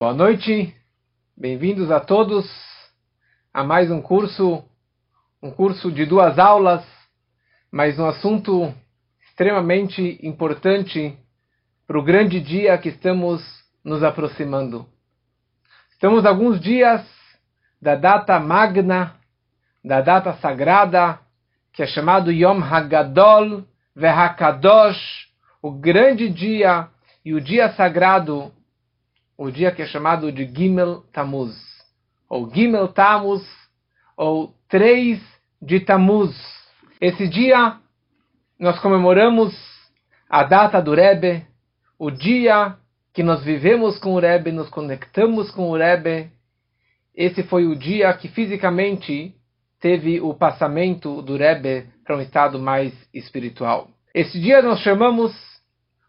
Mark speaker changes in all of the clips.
Speaker 1: Boa noite, bem-vindos a todos a mais um curso, um curso de duas aulas, mas um assunto extremamente importante para o grande dia que estamos nos aproximando. Estamos alguns dias da data magna, da data sagrada, que é chamado Yom Hagadol Vehakadosh, o grande dia e o dia sagrado o dia que é chamado de Gimel Tammuz, ou Gimel Tammuz, ou 3 de Tammuz. Esse dia nós comemoramos a data do Rebbe, o dia que nós vivemos com o Rebbe, nos conectamos com o Rebbe. Esse foi o dia que fisicamente teve o passamento do Rebbe para um estado mais espiritual. Esse dia nós chamamos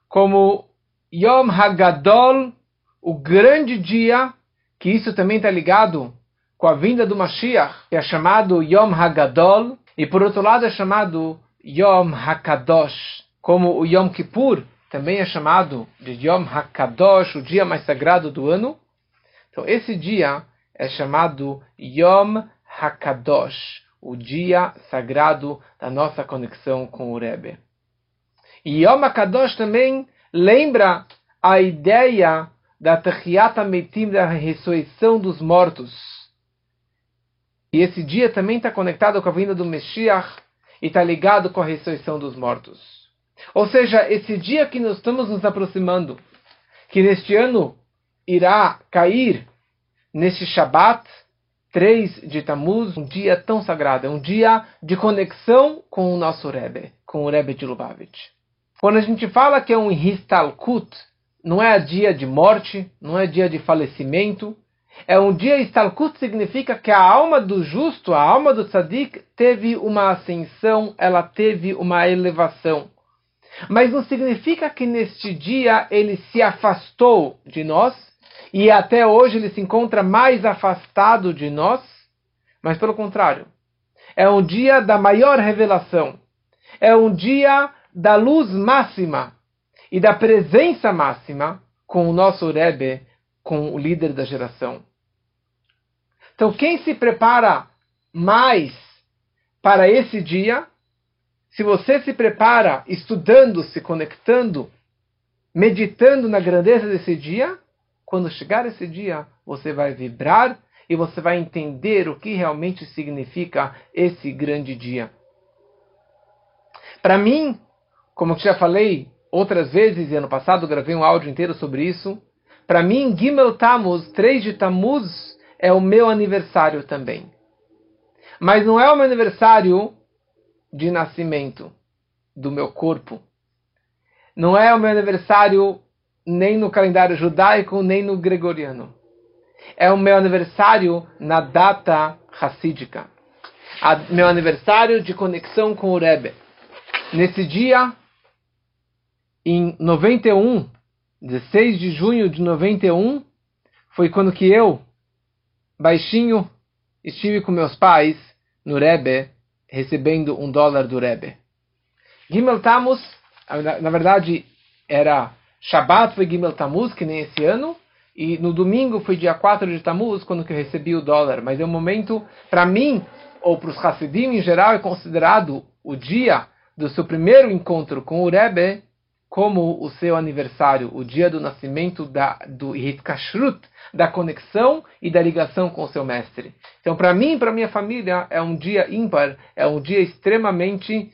Speaker 1: como Yom Hagadol o grande dia, que isso também está ligado com a vinda do Mashiach, que é chamado Yom Hagadol, e por outro lado é chamado Yom Hakadosh, como o Yom Kippur também é chamado de Yom Hakadosh, o dia mais sagrado do ano. Então esse dia é chamado Yom Hakadosh, o dia sagrado da nossa conexão com o Rebbe. E Yom Hakadosh também lembra a ideia da Tachiata Meitim, da ressurreição dos mortos. E esse dia também está conectado com a vinda do Meshiach e está ligado com a ressurreição dos mortos. Ou seja, esse dia que nós estamos nos aproximando, que neste ano irá cair neste Shabat, 3 de Tammuz, um dia tão sagrado, é um dia de conexão com o nosso Rebbe, com o Rebbe de Lubavitch. Quando a gente fala que é um Histalkut, não é dia de morte, não é dia de falecimento. É um dia Istalkut significa que a alma do justo, a alma do tzadik, teve uma ascensão, ela teve uma elevação. Mas não significa que neste dia ele se afastou de nós e até hoje ele se encontra mais afastado de nós. Mas pelo contrário, é um dia da maior revelação. É um dia da luz máxima e da presença máxima com o nosso Rebbe, com o líder da geração. Então, quem se prepara mais para esse dia, se você se prepara estudando, se conectando, meditando na grandeza desse dia, quando chegar esse dia, você vai vibrar e você vai entender o que realmente significa esse grande dia. Para mim, como eu já falei outras vezes, e ano passado gravei um áudio inteiro sobre isso. Para mim, Gimel Tammuz, 3 de Tammuz, é o meu aniversário também. Mas não é o meu aniversário de nascimento do meu corpo. Não é o meu aniversário nem no calendário judaico, nem no gregoriano. É o meu aniversário na data racídica. meu aniversário de conexão com o Rebbe. Nesse dia, em 91, 16 de junho de 91, foi quando que eu, baixinho, estive com meus pais no Rebbe, recebendo um dólar do Rebbe. Gimel Tammuz, na verdade, era Shabbat foi Gimel Tammuz, que nem esse ano, e no domingo foi dia 4 de Tammuz, quando que eu recebi o dólar. Mas é um momento, para mim, ou para os Hassidim em geral, é considerado o dia do seu primeiro encontro com o Rebbe, como o seu aniversário, o dia do nascimento da, do Hitkashrut, da conexão e da ligação com o seu mestre. Então, para mim e para minha família, é um dia ímpar, é um dia extremamente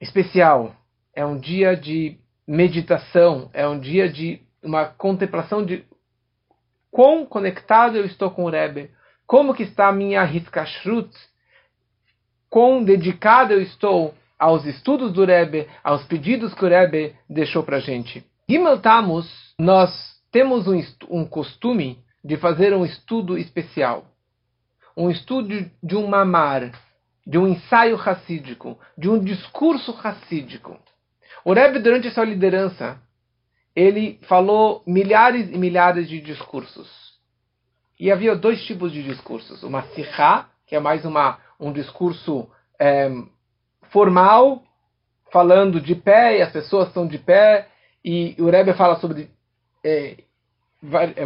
Speaker 1: especial, é um dia de meditação, é um dia de uma contemplação de quão conectado eu estou com o Rebbe, como que está a minha Hitkashrut, quão dedicado eu estou aos estudos do Rebbe, aos pedidos que o Rebbe deixou para a gente. Tammuz, nós temos um, um costume de fazer um estudo especial. Um estudo de um mamar, de um ensaio racídico, de um discurso racídico. O Rebbe, durante sua liderança, ele falou milhares e milhares de discursos. E havia dois tipos de discursos. Uma sihá, que é mais uma, um discurso é, formal, falando de pé, e as pessoas estão de pé, e o Rebbe fala sobre é,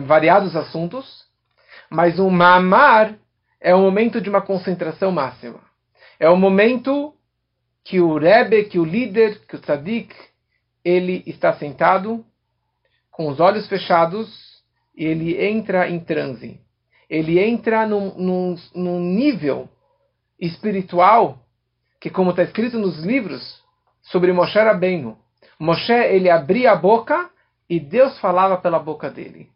Speaker 1: variados assuntos, mas um mamar é o momento de uma concentração máxima. É o momento que o Rebbe, que o líder, que o tzadik, ele está sentado com os olhos fechados e ele entra em transe. Ele entra num, num, num nível espiritual que, como está escrito nos livros sobre Moshe Rabbeinu, Moshe ele abria a boca e Deus falava pela boca dele.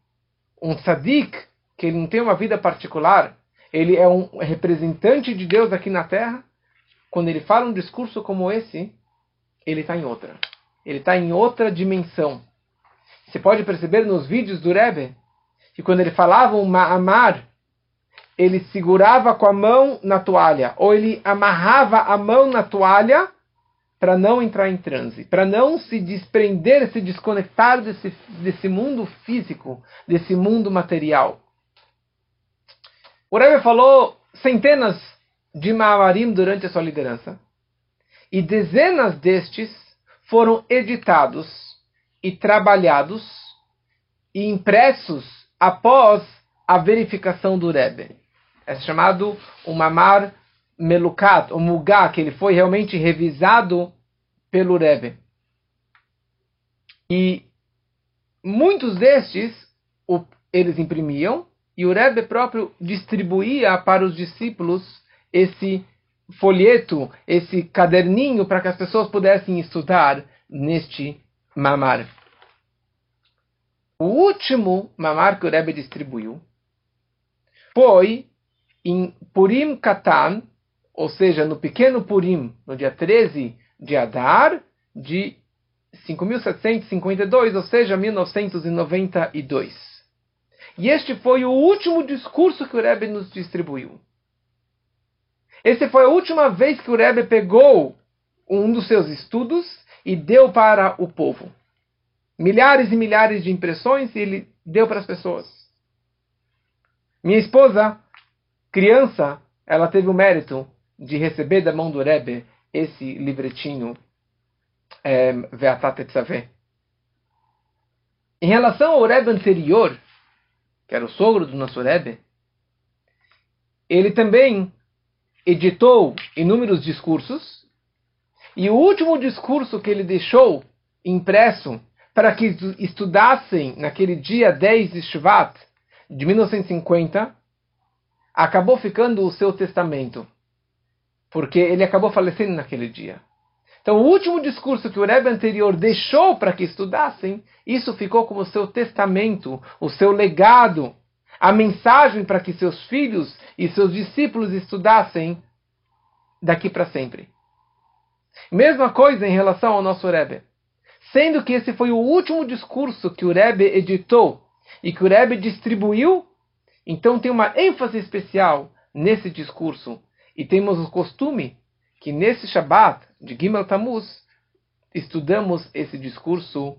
Speaker 1: Um tzadik, que ele não tem uma vida particular, ele é um representante de Deus aqui na terra, quando ele fala um discurso como esse, ele está em outra. Ele está em outra dimensão. Você pode perceber nos vídeos do Rebbe que quando ele falava um ma'amar, ele segurava com a mão na toalha, ou ele amarrava a mão na toalha para não entrar em transe, para não se desprender, se desconectar desse, desse mundo físico, desse mundo material. O Rebbe falou centenas de Ma'amarim durante a sua liderança, e dezenas destes foram editados e trabalhados e impressos após a verificação do Rebbe. É chamado o Mamar Melukat, o Mugá, que ele foi realmente revisado pelo Rebbe. E muitos destes o, eles imprimiam e o Rebbe próprio distribuía para os discípulos esse folheto, esse caderninho para que as pessoas pudessem estudar neste mamar. O último mamar que o Rebbe distribuiu foi em Purim Katan, ou seja, no pequeno Purim, no dia 13 de Adar, de 5.752, ou seja, 1992. E este foi o último discurso que o Rebbe nos distribuiu. Essa foi a última vez que o Rebbe pegou um dos seus estudos e deu para o povo. Milhares e milhares de impressões ele deu para as pessoas. Minha esposa criança, ela teve o mérito de receber da mão do Rebbe esse livretinho é, Veatat Etzaveh. Em relação ao Rebbe anterior, que era o sogro do nosso Rebbe, ele também editou inúmeros discursos, e o último discurso que ele deixou impresso para que estudassem naquele dia 10 de Shvat de 1950 acabou ficando o seu testamento, porque ele acabou falecendo naquele dia. Então, o último discurso que o Rebbe anterior deixou para que estudassem, isso ficou como seu testamento, o seu legado, a mensagem para que seus filhos e seus discípulos estudassem daqui para sempre. Mesma coisa em relação ao nosso Rebbe. Sendo que esse foi o último discurso que o Rebbe editou e que o Rebbe distribuiu então tem uma ênfase especial nesse discurso. E temos o costume que nesse Shabat de Gimel Tammuz estudamos esse discurso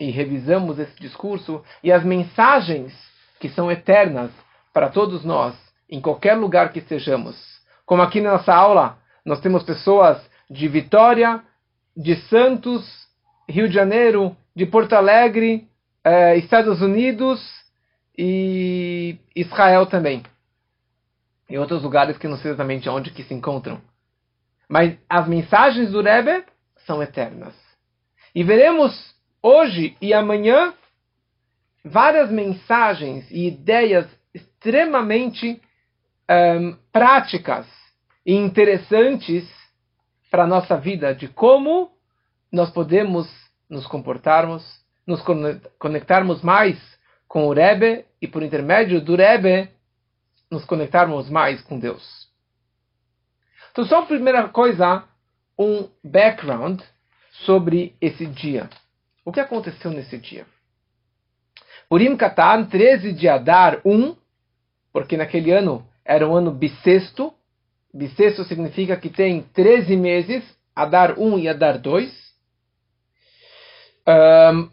Speaker 1: e revisamos esse discurso e as mensagens que são eternas para todos nós, em qualquer lugar que estejamos. Como aqui na nossa aula, nós temos pessoas de Vitória, de Santos, Rio de Janeiro, de Porto Alegre, eh, Estados Unidos, e Israel também. E outros lugares que não sei exatamente onde que se encontram. Mas as mensagens do Rebbe são eternas. E veremos hoje e amanhã várias mensagens e ideias extremamente um, práticas e interessantes para a nossa vida, de como nós podemos nos comportarmos, nos conectarmos mais com o Rebbe e por intermédio do Rebbe nos conectarmos mais com Deus. Então, só a primeira coisa, um background sobre esse dia. O que aconteceu nesse dia? Purim Katan, 13 de Adar 1, porque naquele ano era um ano bissexto. Bissexto significa que tem 13 meses, Adar 1 e Adar 2. Um,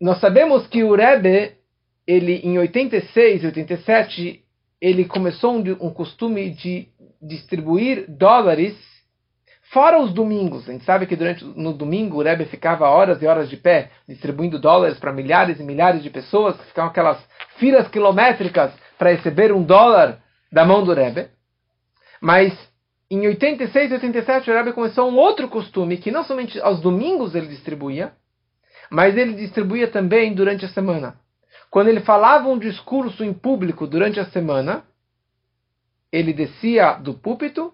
Speaker 1: nós sabemos que o Rebbe, ele em 86, 87, ele começou um, um costume de distribuir dólares Fora os domingos, a gente sabe que durante no domingo o Rebbe ficava horas e horas de pé, distribuindo dólares para milhares e milhares de pessoas, que ficavam aquelas filas quilométricas para receber um dólar da mão do Rebbe. Mas em 86 e 87 o Rebbe começou um outro costume, que não somente aos domingos ele distribuía, mas ele distribuía também durante a semana. Quando ele falava um discurso em público durante a semana, ele descia do púlpito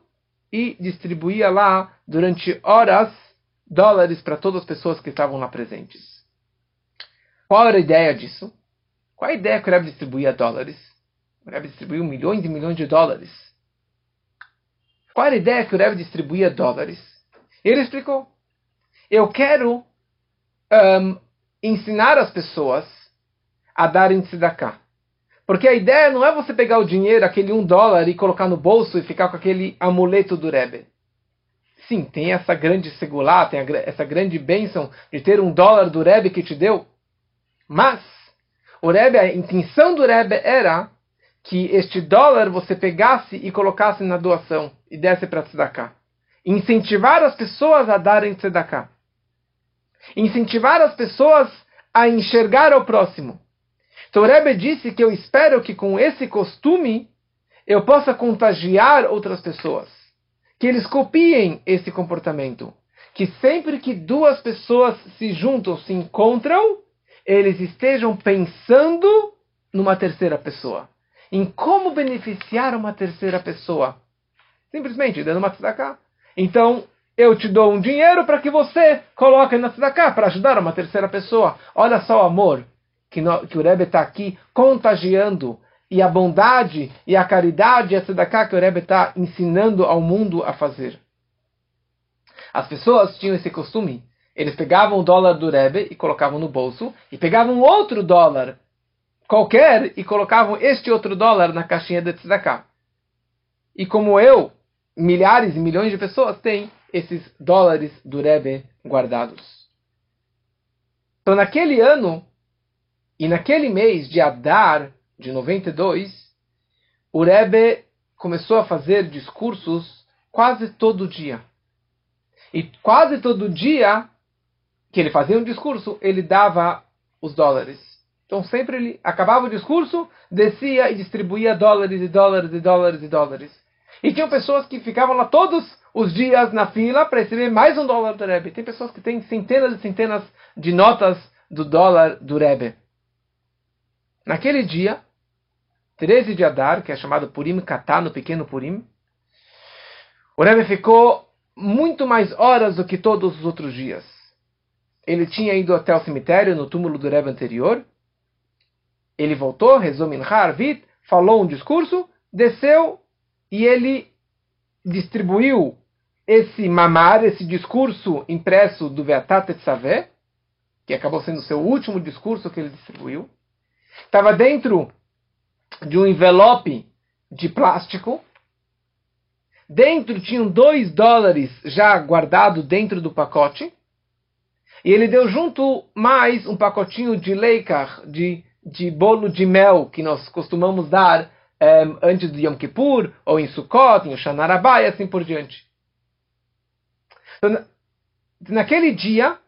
Speaker 1: e distribuía lá durante horas dólares para todas as pessoas que estavam lá presentes. Qual era a ideia disso? Qual a ideia que o Rebbe distribuía dólares? O Rebbe distribuiu milhões e milhões de dólares. Qual era a ideia que o Rebbe distribuía dólares? Ele explicou. Eu quero um, ensinar as pessoas a darem tzedakah. Porque a ideia não é você pegar o dinheiro, aquele um dólar, e colocar no bolso e ficar com aquele amuleto do Rebbe. Sim, tem essa grande segulá, tem essa grande bênção de ter um dólar do Rebbe que te deu. Mas, o Rebbe, a intenção do Rebbe era que este dólar você pegasse e colocasse na doação e desse para tzedakah. Incentivar as pessoas a darem tzedakah. Incentivar as pessoas a enxergar o próximo. Então o Rebbe disse que eu espero que com esse costume eu possa contagiar outras pessoas. Que eles copiem esse comportamento. Que sempre que duas pessoas se juntam, se encontram, eles estejam pensando numa terceira pessoa. Em como beneficiar uma terceira pessoa. Simplesmente dando uma tzedakah. Então, eu te dou um dinheiro para que você coloque na tzedakah para ajudar uma terceira pessoa. Olha só o amor que, no, que o Rebbe está aqui contagiando e a bondade e a caridade e a que o Rebbe está ensinando ao mundo a fazer. As pessoas tinham esse costume. Eles pegavam o dólar do Rebbe e colocavam no bolso, e pegavam outro dólar qualquer e colocavam este outro dólar na caixinha de tzedakah. E como eu, milhares e milhões de pessoas têm esses dólares do Rebbe guardados. Então, naquele ano, e naquele mês de Adar, de 92, o Rebbe começou a fazer discursos quase todo dia. E quase todo dia que ele fazia um discurso, ele dava os dólares. Então sempre ele acabava o discurso, descia e distribuía dólares e dólares e dólares e dólares. E tinham pessoas que ficavam lá todos os dias na fila para receber mais um dólar do Rebbe. Tem pessoas que têm centenas e centenas de notas do dólar do Rebbe. Naquele dia, 13 de Adar, que é chamado Purim Katá, no pequeno Purim, o Rebbe ficou muito mais horas do que todos os outros dias. Ele tinha ido até o cemitério, no túmulo do Rebbe anterior. Ele voltou, rezou Mincha Arvit, falou um discurso, desceu e ele distribuiu esse mamar, esse discurso impresso do Veatat Etzaveh, que acabou sendo o seu último discurso que ele distribuiu. Estava dentro de um envelope de plástico. Dentro tinham dois dólares já guardados dentro do pacote. E ele deu junto mais um pacotinho de leikar, de, de bolo de mel, que nós costumamos dar eh, antes do Yom Kippur, ou em Sukkot, em Oshana e assim por diante. Então, naquele dia,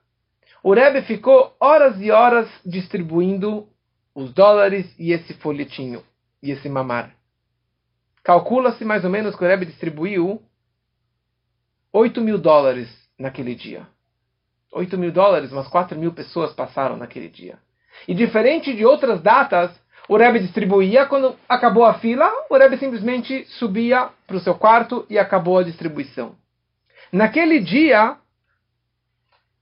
Speaker 1: o Rebbe ficou horas e horas distribuindo os dólares e esse folhetinho, e esse mamar. Calcula-se mais ou menos que o Rebbe distribuiu 8 mil dólares naquele dia. 8 mil dólares, umas 4 mil pessoas passaram naquele dia. E diferente de outras datas, o Rebbe distribuía, quando acabou a fila, o Rebbe simplesmente subia para o seu quarto e acabou a distribuição. Naquele dia,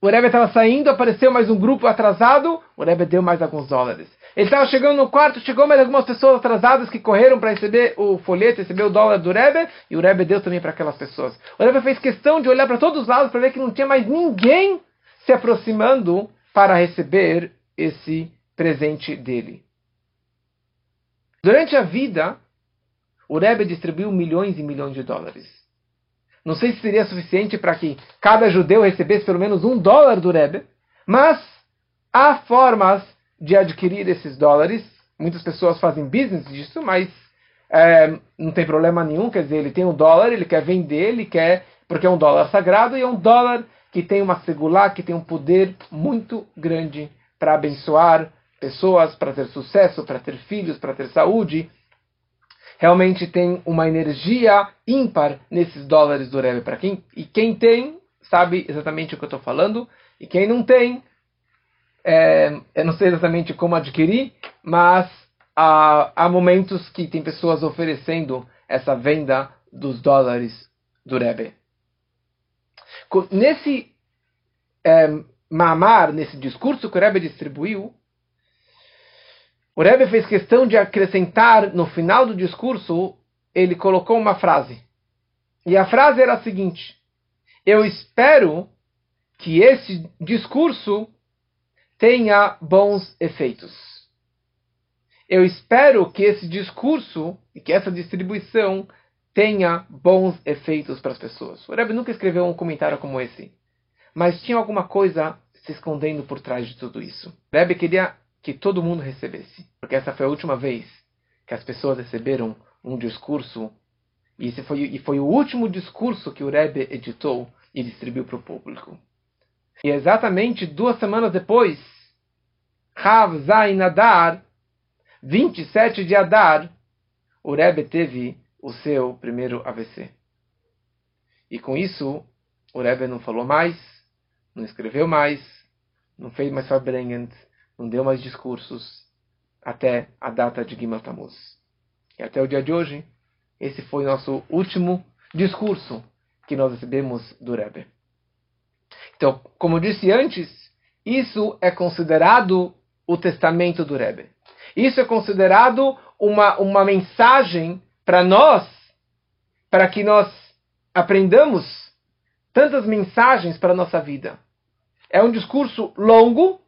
Speaker 1: o Rebbe estava saindo, apareceu mais um grupo atrasado, o Rebbe deu mais alguns dólares. Ele estava chegando no quarto, chegou mais algumas pessoas atrasadas que correram para receber o folheto, receber o dólar do Rebbe, e o Rebbe deu também para aquelas pessoas. O Rebbe fez questão de olhar para todos os lados para ver que não tinha mais ninguém se aproximando para receber esse presente dele. Durante a vida, o Rebbe distribuiu milhões e milhões de dólares. Não sei se seria suficiente para que cada judeu recebesse pelo menos um dólar do Rebbe, mas há formas de adquirir esses dólares. Muitas pessoas fazem business disso, mas é, não tem problema nenhum. Quer dizer, ele tem um dólar, ele quer vender, ele quer Porque é um dólar sagrado e é um dólar que tem uma segular, que tem um poder muito grande para abençoar pessoas, para ter sucesso, para ter filhos, para ter saúde. Realmente tem uma energia ímpar nesses dólares do Rebbe. Para quem e quem tem sabe exatamente o que eu estou falando e quem não tem, é, eu não sei exatamente como adquirir, mas há, há momentos que tem pessoas oferecendo essa venda dos dólares do Rebbe. Nesse é, mamar, nesse discurso que o Rebbe distribuiu, o Rebbe fez questão de acrescentar no final do discurso, ele colocou uma frase. E a frase era a seguinte: Eu espero que esse discurso tenha bons efeitos. Eu espero que esse discurso e que essa distribuição tenha bons efeitos para as pessoas. O Rebbe nunca escreveu um comentário como esse, mas tinha alguma coisa se escondendo por trás de tudo isso. O Rebbe queria que todo mundo recebesse, porque essa foi a última vez que as pessoas receberam um discurso, e esse foi, e foi o último discurso que o Rebbe editou e distribuiu para o público. E exatamente duas semanas depois, Rav Zain Adar, 27 de Adar, o Rebbe teve o seu primeiro AVC. E com isso, o Rebbe não falou mais, não escreveu mais, não fez mais Farbrengen, não deu mais discursos, até a data de Gimel Tammuz. E até o dia de hoje, esse foi nosso último discurso que nós recebemos do Rebbe. Então, como disse antes, isso é considerado o testamento do Rebbe. Isso é considerado uma, uma mensagem para nós, para que nós aprendamos tantas mensagens para a nossa vida. É um discurso longo,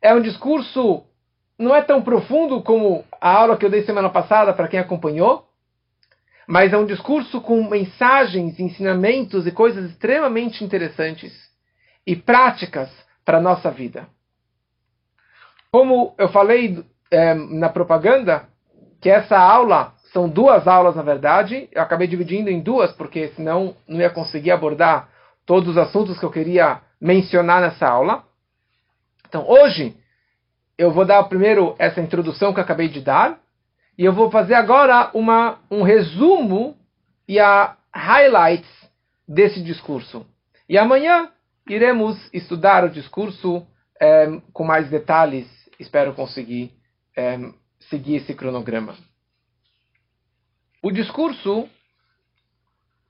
Speaker 1: é um discurso não é tão profundo como a aula que eu dei semana passada para quem acompanhou, mas é um discurso com mensagens, ensinamentos e coisas extremamente interessantes e práticas para a nossa vida. Como eu falei é, na propaganda, que essa aula são duas aulas na verdade, eu acabei dividindo em duas porque senão não ia conseguir abordar todos os assuntos que eu queria mencionar nessa aula. Então hoje eu vou dar primeiro essa introdução que eu acabei de dar e eu vou fazer agora uma, um resumo e a highlights desse discurso. E amanhã iremos estudar o discurso é, com mais detalhes. Espero conseguir é, seguir esse cronograma. O discurso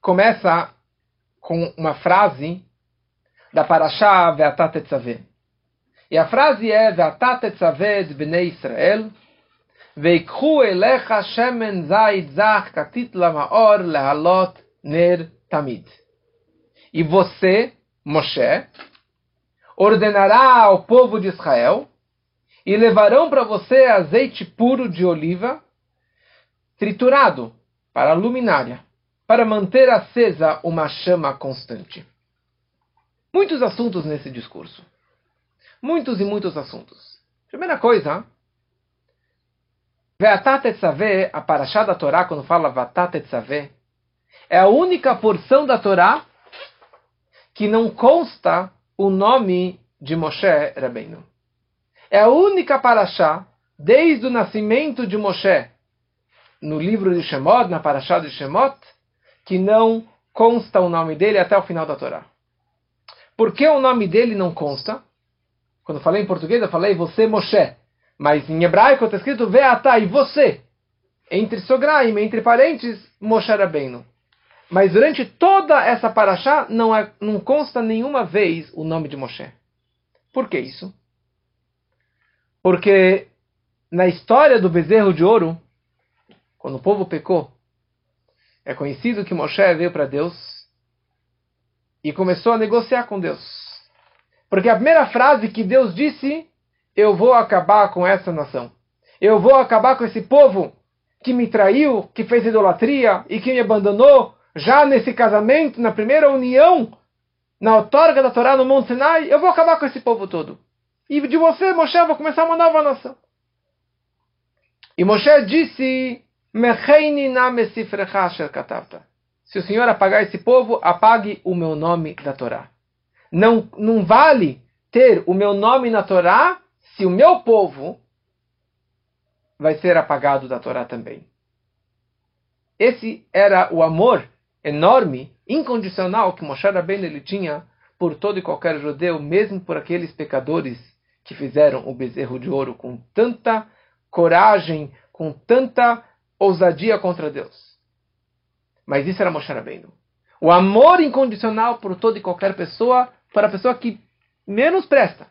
Speaker 1: começa com uma frase da Parashá Ve'atat Tetzaveh. E a frase é Ve'atat Tetzaveh bnei Israel Ve'ikhu elecha shemen zayit zach katit lamaor lehalot ner tamid. E você, Moshe, ordenará ao povo de Israel e levarão para você azeite puro de oliva triturado para a luminária, para manter acesa uma chama constante. Muitos assuntos nesse discurso. Muitos e muitos assuntos. Primeira coisa, Ve'atat etzaveh, a paraxá da Torá, quando fala Vatat etzaveh, é a única porção da Torá que não consta o nome de Moshe Rabbeinu. É a única paraxá, desde o nascimento de Moshe, no livro de Shemot, na paraxá de Shemot, que não consta o nome dele até o final da Torá. Por que o nome dele não consta? Quando falei em português, eu falei você, Moshe. Mas em hebraico está escrito Veatá, e você. Entre Sograim, entre parentes, Moshe Rabbeinu. Mas durante toda essa paraxá não, é, não consta nenhuma vez o nome de Moshe. Por que isso? Porque na história do bezerro de ouro, quando o povo pecou, é conhecido que Moshe veio para Deus e começou a negociar com Deus. Porque a primeira frase que Deus disse, eu vou acabar com essa nação. Eu vou acabar com esse povo que me traiu, que fez idolatria e que me abandonou já nesse casamento, na primeira união, na outorga da Torá no Monte Sinai. Eu vou acabar com esse povo todo. E de você, Moshe, eu vou começar uma nova nação. E Moshe disse: se o Senhor apagar esse povo, apague o meu nome da Torá. Não, não vale ter o meu nome na Torá se o meu povo vai ser apagado da Torá também. Esse era o amor enorme, incondicional que Moshe Rabbeinu ele tinha por todo e qualquer judeu, mesmo por aqueles pecadores que fizeram o bezerro de ouro com tanta coragem, com tanta ousadia contra Deus. Mas isso era Moshe Rabbeinu. O amor incondicional por toda e qualquer pessoa, para a pessoa que menos presta.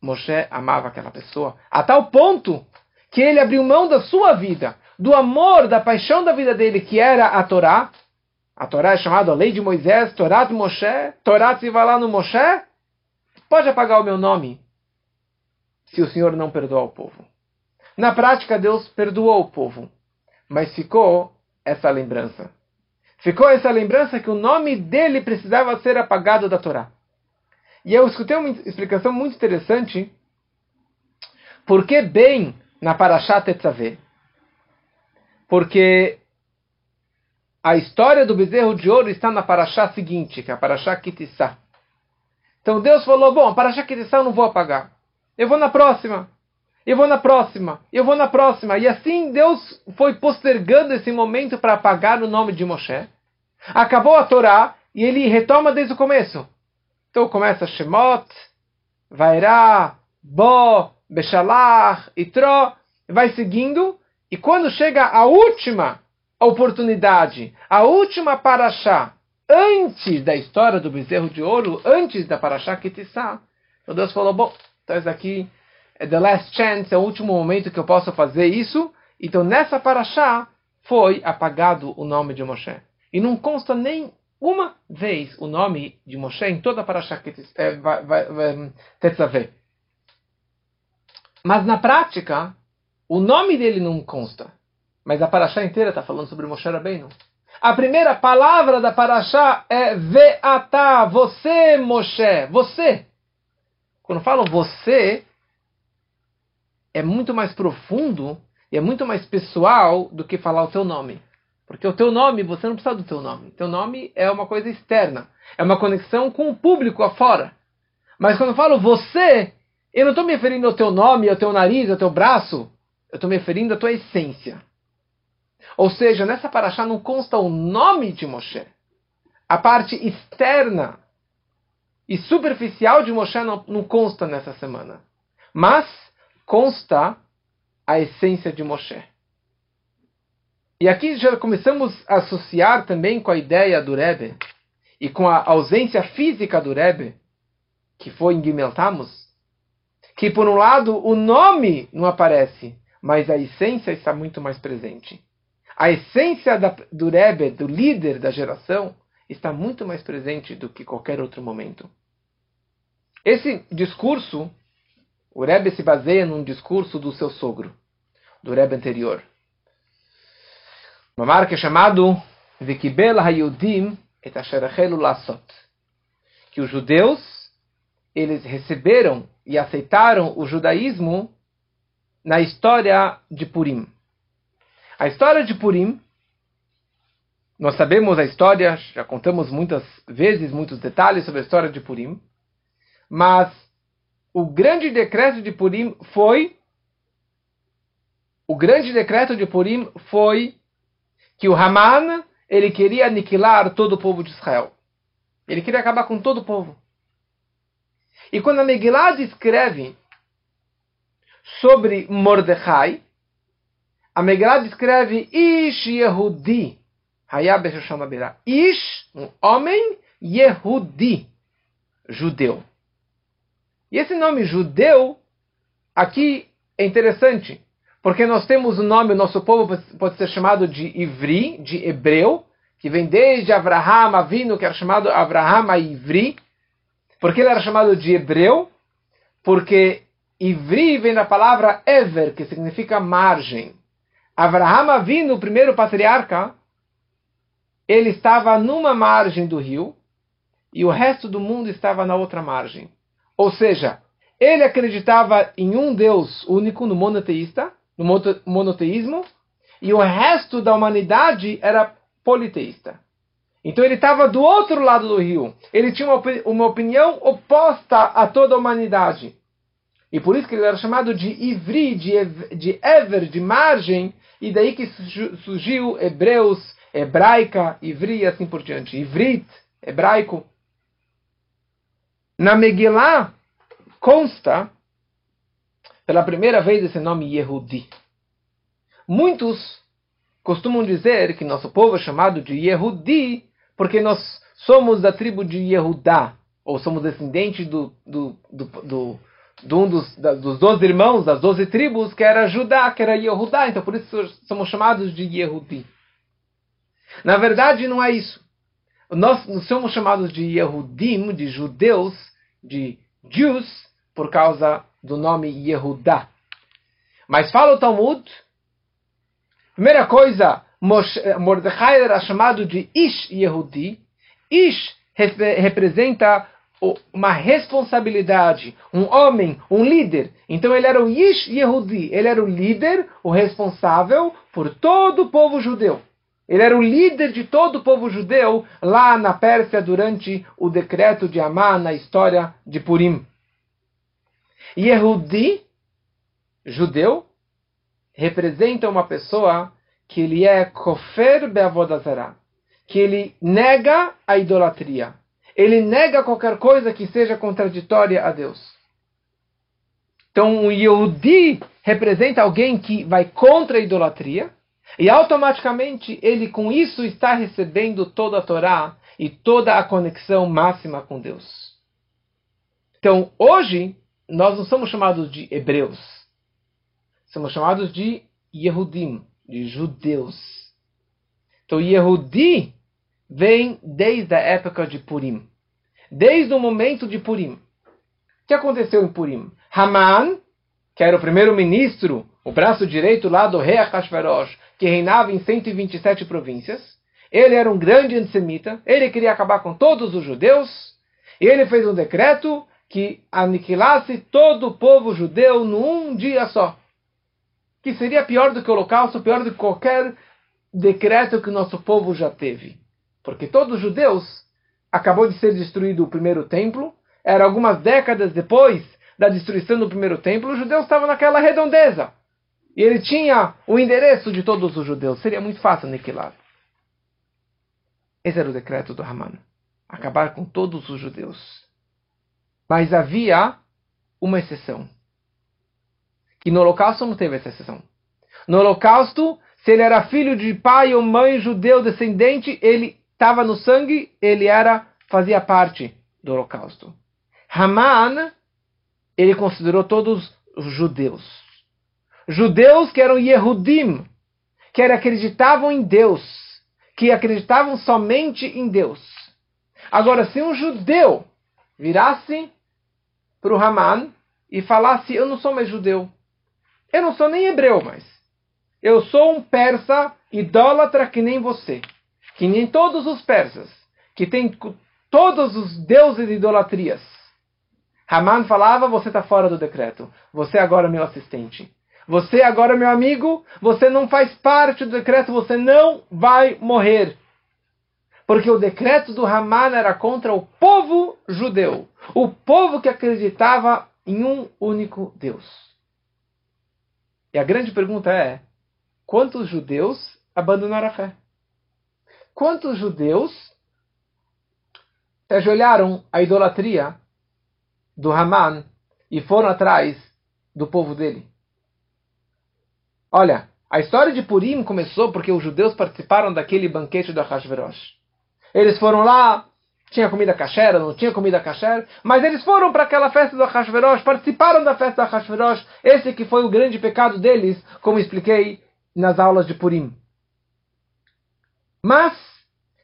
Speaker 1: Moshe amava aquela pessoa a tal ponto que ele abriu mão da sua vida, do amor, da paixão da vida dele, que era a Torá. A Torá é chamada a lei de Moisés, Torá de Moshe, Torá se vai lá no Moshe. Pode apagar o meu nome se o Senhor não perdoar o povo. Na prática, Deus perdoou o povo, mas ficou essa lembrança. Ficou essa lembrança que o nome dele precisava ser apagado da Torá. E eu escutei uma explicação muito interessante, porque bem na Parashat Tetzaveh. Porque a história do bezerro de ouro está na Parashá seguinte, que é a Parashá Kitissá. Então Deus falou, bom, a Parashá Kitissá eu não vou apagar. Eu vou na próxima. Eu vou na próxima. Eu vou na próxima. E assim Deus foi postergando esse momento para apagar o nome de Moshe. Acabou a Torá e ele retoma desde o começo. Então começa Shemot, Vairá, Bo, Beshalach, Itro, vai seguindo, e quando chega a última oportunidade, a última paraxá, antes da história do bezerro de ouro, antes da paraxá Kitissá, então Deus falou, bom, então isso aqui é the last chance, é o último momento que eu posso fazer isso, então nessa paraxá foi apagado o nome de Moshe. E não consta nem uma vez o nome de Moshe em toda a paraxá Tetzaveh. Mas na prática, o nome dele não consta. Mas a paraxá inteira está falando sobre Moshe Rabbeinu. A primeira palavra da paraxá é Ve'ata, você, Moshe, você. Quando falo você, é muito mais profundo e é muito mais pessoal do que falar o teu nome. Porque o teu nome, você não precisa do teu nome. Teu nome é uma coisa externa. É uma conexão com o público afora. Mas quando eu falo você, eu não estou me referindo ao teu nome, ao teu nariz, ao teu braço. Eu estou me referindo à tua essência. Ou seja, nessa paraxá não consta o nome de Moshe. A parte externa e superficial de Moshe não, não consta nessa semana. Mas consta a essência de Moshe. E aqui já começamos a associar também com a ideia do Rebbe e com a ausência física do Rebbe, que foi em Gimel que por um lado o nome não aparece, mas a essência está muito mais presente. A essência da, do Rebbe, do líder da geração, está muito mais presente do que qualquer outro momento. Esse discurso, o Rebbe se baseia num discurso do seu sogro, do Rebbe anterior. Uma marca chamado Vikibel Hayudim et Lasot. Que os judeus, eles receberam e aceitaram o judaísmo na história de Purim. A história de Purim, nós sabemos a história, já contamos muitas vezes muitos detalhes sobre a história de Purim, mas o grande decreto de Purim foi o grande decreto de Purim foi que o Haman ele queria aniquilar todo o povo de Israel. Ele queria acabar com todo o povo. E quando a Megillah descreve sobre Mordecai, a Megillah descreve Ish Yehudi. Ish, um homem, Yehudi, judeu. E esse nome judeu, aqui é interessante, porque nós temos o nome, o nosso povo pode ser chamado de Ivri, de hebreu, que vem desde Abraham Avino, que era chamado Abraham Ivri, porque ele era chamado de hebreu? Porque Ivri vem da palavra Ever, que significa margem. Abraham vindo o primeiro patriarca, ele estava numa margem do rio e o resto do mundo estava na outra margem. Ou seja, ele acreditava em um Deus único, no monoteísta, no monoteísmo, e o resto da humanidade era politeísta. Então ele estava do outro lado do rio. Ele tinha uma, uma opinião oposta a toda a humanidade. E por isso que ele era chamado de Ivri, de, de Ever, de margem, e daí que surgiu Hebreus, hebraica, Ivri e assim por diante. Ivrit, hebraico. Na Megillah consta pela primeira vez esse nome Yehudi. Muitos costumam dizer que nosso povo é chamado de Yehudi porque nós somos da tribo de Yehudá, ou somos descendentes do, do, do, do de um dos, da, dos doze irmãos, das doze tribos, que era Judá, que era Yehudá, então por isso somos chamados de Yehudi. Na verdade, não é isso. Nós somos chamados de Yehudim, de judeus, de Jews, por causa do nome Yehudá. Mas fala o Talmud, primeira coisa, Mordecai era chamado de Ish Yehudi. Ish representa uma responsabilidade, um homem, um líder. Então ele era o Ish Yehudi, ele era o líder, o responsável por todo o povo judeu. Ele era o líder de todo o povo judeu lá na Pérsia durante o decreto de Amá na história de Purim. Yehudi, judeu, representa uma pessoa que ele é kofer beavodazara, que ele nega a idolatria. Ele nega qualquer coisa que seja contraditória a Deus. Então, o Yehudi representa alguém que vai contra a idolatria, e automaticamente ele com isso está recebendo toda a Torá e toda a conexão máxima com Deus. Então, hoje, nós não somos chamados de hebreus. Somos chamados de Yehudim, de judeus. Então, Yehudi vem desde a época de Purim. Desde o momento de Purim. O que aconteceu em Purim? Haman, que era o primeiro-ministro, o braço direito lá do rei Ahasverosh, que reinava em 127 províncias. Ele era um grande antissemita, ele queria acabar com todos os judeus, e ele fez um decreto que aniquilasse todo o povo judeu num dia só. Que seria pior do que o holocausto, pior do que qualquer decreto que o nosso povo já teve. Porque todos os judeus acabou de ser destruído o primeiro templo, era algumas décadas depois da destruição do primeiro templo, os judeus estavam naquela redondeza. E ele tinha o endereço de todos os judeus. Seria muito fácil aniquilar. Esse era o decreto do Haman. Acabar com todos os judeus. Mas havia uma exceção. Que no holocausto não teve essa exceção. No holocausto, se ele era filho de pai ou mãe judeu descendente, ele estava no sangue, ele era fazia parte do holocausto. Haman, ele considerou todos os judeus. Judeus que eram Yehudim, que acreditavam em Deus, que acreditavam somente em Deus. Agora, se um judeu virasse para o Haman e falasse: Eu não sou mais judeu, eu não sou nem hebreu mais, eu sou um persa idólatra que nem você que nem todos os persas, que tem todos os deuses de idolatrias. Haman falava: Você está fora do decreto. Você agora é meu assistente. Você agora é meu amigo. Você não faz parte do decreto. Você não vai morrer. Porque o decreto do Haman era contra o povo judeu. O povo que acreditava em um único Deus. E a grande pergunta é: quantos judeus abandonaram a fé? Quantos judeus se ajoelharam à idolatria do Haman e foram atrás do povo dele? Olha, a história de Purim começou porque os judeus participaram daquele banquete do Ahasverosh. Eles foram lá, tinha comida kasher, não tinha comida kasher, mas eles foram para aquela festa do Ahasverosh, participaram da festa do Ahasverosh, esse que foi o grande pecado deles, como expliquei nas aulas de Purim. Mas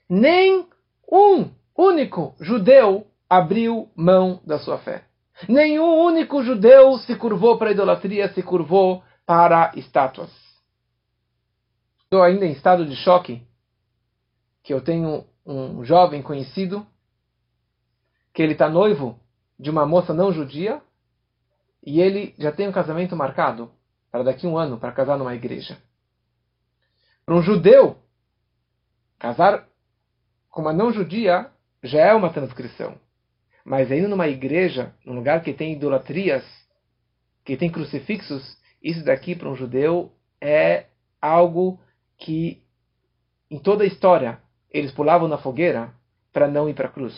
Speaker 1: nem um único judeu abriu mão da sua fé. Nenhum único judeu se curvou para a idolatria, se curvou para estátuas. Estou ainda em estado de choque que eu tenho um jovem conhecido que ele está noivo de uma moça não judia e ele já tem um casamento marcado para daqui a um ano para casar numa igreja. Para um judeu Casar como a não judia, já é uma transgressão. Mas ainda numa igreja, num lugar que tem idolatrias, que tem crucifixos, isso daqui para um judeu é algo que, em toda a história, eles pulavam na fogueira para não ir para a cruz.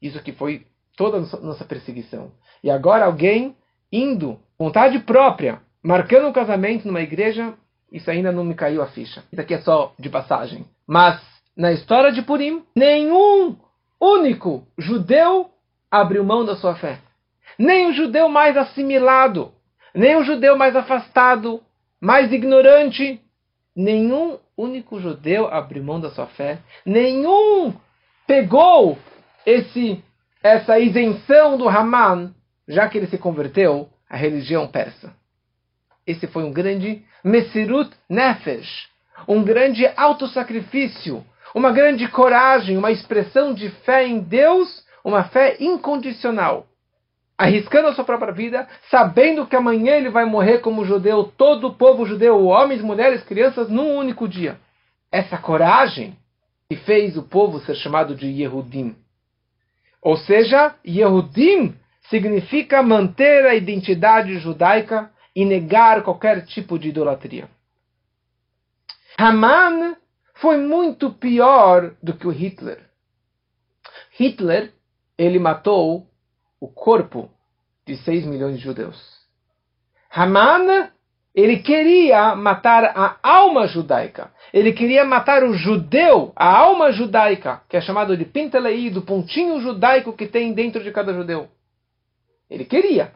Speaker 1: Isso que foi toda a nossa perseguição. E agora alguém indo, vontade própria, marcando um casamento numa igreja, isso ainda não me caiu a ficha. Isso aqui é só de passagem. Mas, na história de Purim, nenhum único judeu abriu mão da sua fé. Nem o judeu mais assimilado, nem o judeu mais afastado, mais ignorante, nenhum único judeu abriu mão da sua fé. Nenhum pegou esse essa isenção do Haman, já que ele se converteu à religião persa. Esse foi um grande Mesirut Nefesh, um grande autossacrifício, uma grande coragem, uma expressão de fé em Deus, uma fé incondicional. Arriscando a sua própria vida, sabendo que amanhã ele vai morrer como judeu, todo o povo judeu, homens, mulheres, crianças, num único dia. Essa coragem que fez o povo ser chamado de Yehudim. Ou seja, Yehudim significa manter a identidade judaica e negar qualquer tipo de idolatria. Haman foi muito pior do que o Hitler. Hitler, ele matou o corpo de 6 milhões de judeus. Haman, ele queria matar a alma judaica. Ele queria matar o judeu, a alma judaica, que é chamado de Pintelei, do pontinho judaico que tem dentro de cada judeu. Ele queria.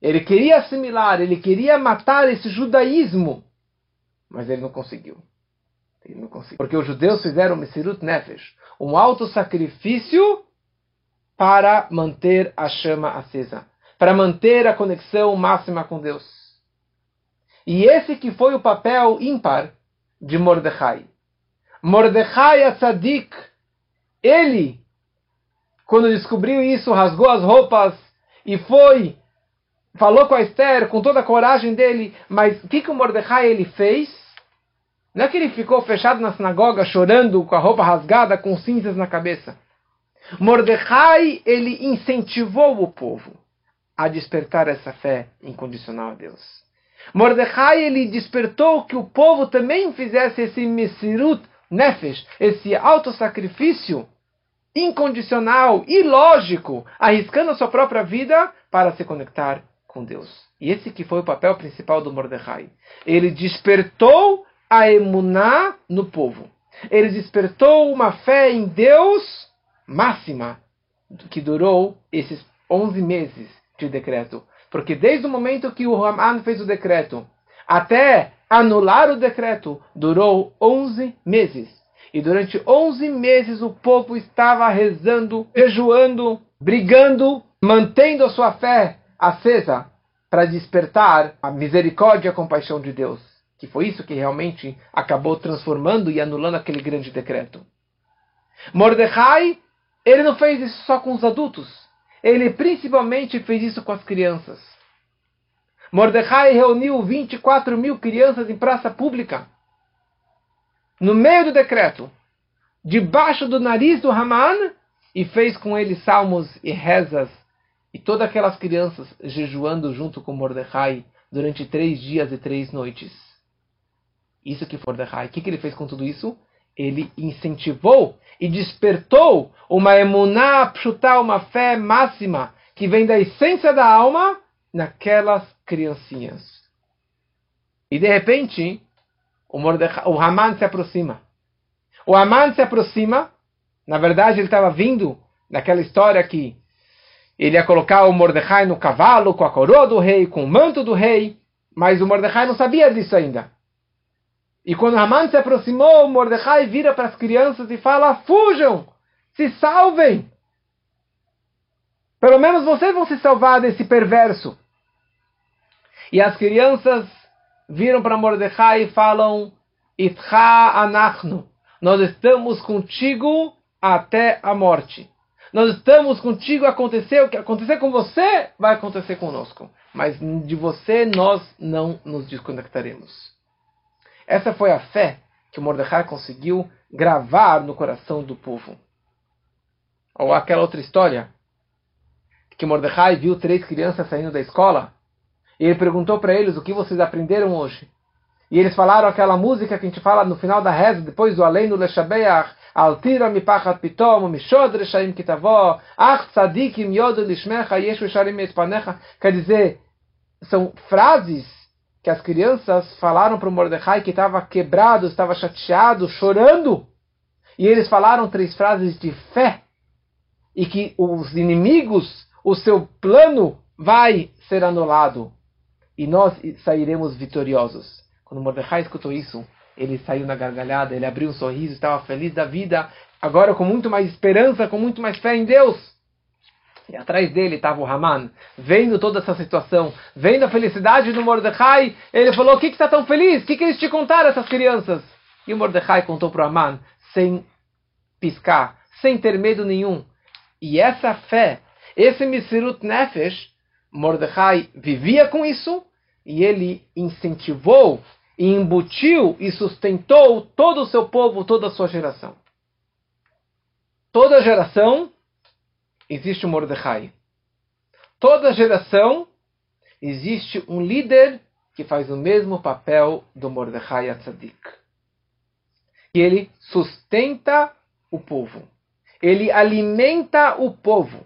Speaker 1: Ele queria assimilar, ele queria matar esse judaísmo, mas ele não conseguiu. Ele não conseguiu. Porque os judeus fizeram Mesirut Nefesh, um alto sacrifício para manter a chama acesa, para manter a conexão máxima com Deus. E esse que foi o papel ímpar de Mordecai. Mordecai Atzadik, ele, quando descobriu isso, rasgou as roupas e foi falou com a Esther com toda a coragem dele, mas o que, que o Mordecai ele fez? Não é que ele ficou fechado na sinagoga chorando com a roupa rasgada, com cinzas na cabeça. Mordecai ele incentivou o povo a despertar essa fé incondicional a Deus. Mordecai ele despertou que o povo também fizesse esse mesirut nefesh, esse autossacrifício incondicional e lógico, arriscando a sua própria vida para se conectar com Deus. E esse que foi o papel principal do Mordecai. Ele despertou a emuná no povo. Ele despertou uma fé em Deus máxima que durou esses 11 meses de decreto. Porque desde o momento que o Haman fez o decreto até anular o decreto, durou 11 meses. E durante 11 meses o povo estava rezando, jejuando, brigando, mantendo a sua fé acesa para despertar a misericórdia e a compaixão de Deus. Que foi isso que realmente acabou transformando e anulando aquele grande decreto. Mordecai, ele não fez isso só com os adultos. Ele principalmente fez isso com as crianças. Mordecai reuniu 24 mil crianças em praça pública. No meio do decreto, debaixo do nariz do Haman, e fez com eles salmos e rezas e todas aquelas crianças jejuando junto com Mordecai durante três dias e três noites. Isso que Mordecai, o que, que ele fez com tudo isso? Ele incentivou e despertou uma emuná pshuta, uma fé máxima, que vem da essência da alma, naquelas criancinhas. E de repente, o, Mordecai, o Haman se aproxima. O Haman se aproxima, na verdade ele estava vindo naquela história que ele ia colocar o Mordecai no cavalo, com a coroa do rei, com o manto do rei, mas o Mordecai não sabia disso ainda. E quando Haman se aproximou, Mordecai vira para as crianças e fala: Fujam! Se salvem! Pelo menos vocês vão se salvar desse perverso. E as crianças viram para Mordecai e falam: Itcha anachnu. Nós estamos contigo até a morte. Nós estamos contigo, acontecer o que acontecer com você, vai acontecer conosco. Mas de você nós não nos desconectaremos. Essa foi a fé que Mordecai conseguiu gravar no coração do povo. Ou aquela outra história, que Mordecai viu três crianças saindo da escola, e ele perguntou para eles o que vocês aprenderam hoje. E eles falaram aquela música que a gente fala no final da reza, depois do Além no Leshabeach, Altira mipachat pitom, mishod reshaim kitavó, ach tzadikim yod lishmecha, yeshu sharim espanecha. Quer dizer, são frases que as crianças falaram para o Mordecai que estava quebrado, estava chateado, chorando. E eles falaram três frases de fé. E que os inimigos, o seu plano vai ser anulado. E nós sairemos vitoriosos. Quando Mordecai escutou isso, ele saiu na gargalhada, ele abriu um sorriso, estava feliz da vida, agora com muito mais esperança, com muito mais fé em Deus. E atrás dele estava o Haman, vendo toda essa situação, vendo a felicidade do Mordecai. Ele falou: O que, está tão feliz? O que, que eles te contaram, essas crianças? E o Mordecai contou para o Haman, sem piscar, sem ter medo nenhum. E essa fé, esse Misirut Nefesh, Mordecai vivia com isso e ele incentivou e embutiu e sustentou todo o seu povo, toda a sua geração. Toda geração existe um Mordecai. Toda geração existe um líder que faz o mesmo papel do Mordecai Atzadik. E ele sustenta o povo. Ele alimenta o povo.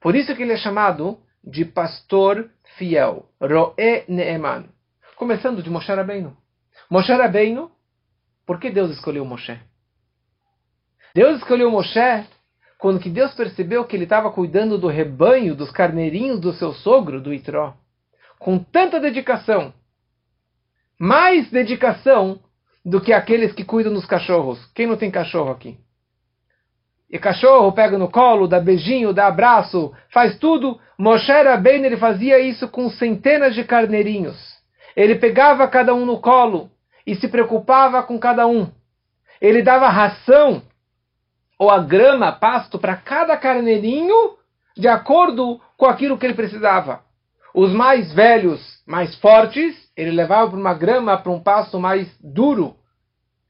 Speaker 1: Por isso que ele é chamado de pastor fiel, Roe Neeman. Começando de Moshe Rabbeinu. Moshe Rabbeinu, por que Deus escolheu Moshe? Deus escolheu Moshe quando que Deus percebeu que ele estava cuidando do rebanho, dos carneirinhos do seu sogro, do Itró. Com tanta dedicação. Mais dedicação do que aqueles que cuidam dos cachorros. Quem não tem cachorro aqui? E cachorro pega no colo, dá beijinho, dá abraço, faz tudo. Moshe Rabbeinu ele fazia isso com centenas de carneirinhos. Ele pegava cada um no colo e se preocupava com cada um. Ele dava ração ou a grama, pasto para cada carneirinho de acordo com aquilo que ele precisava. Os mais velhos, mais fortes, ele levava para uma grama, para um pasto mais duro,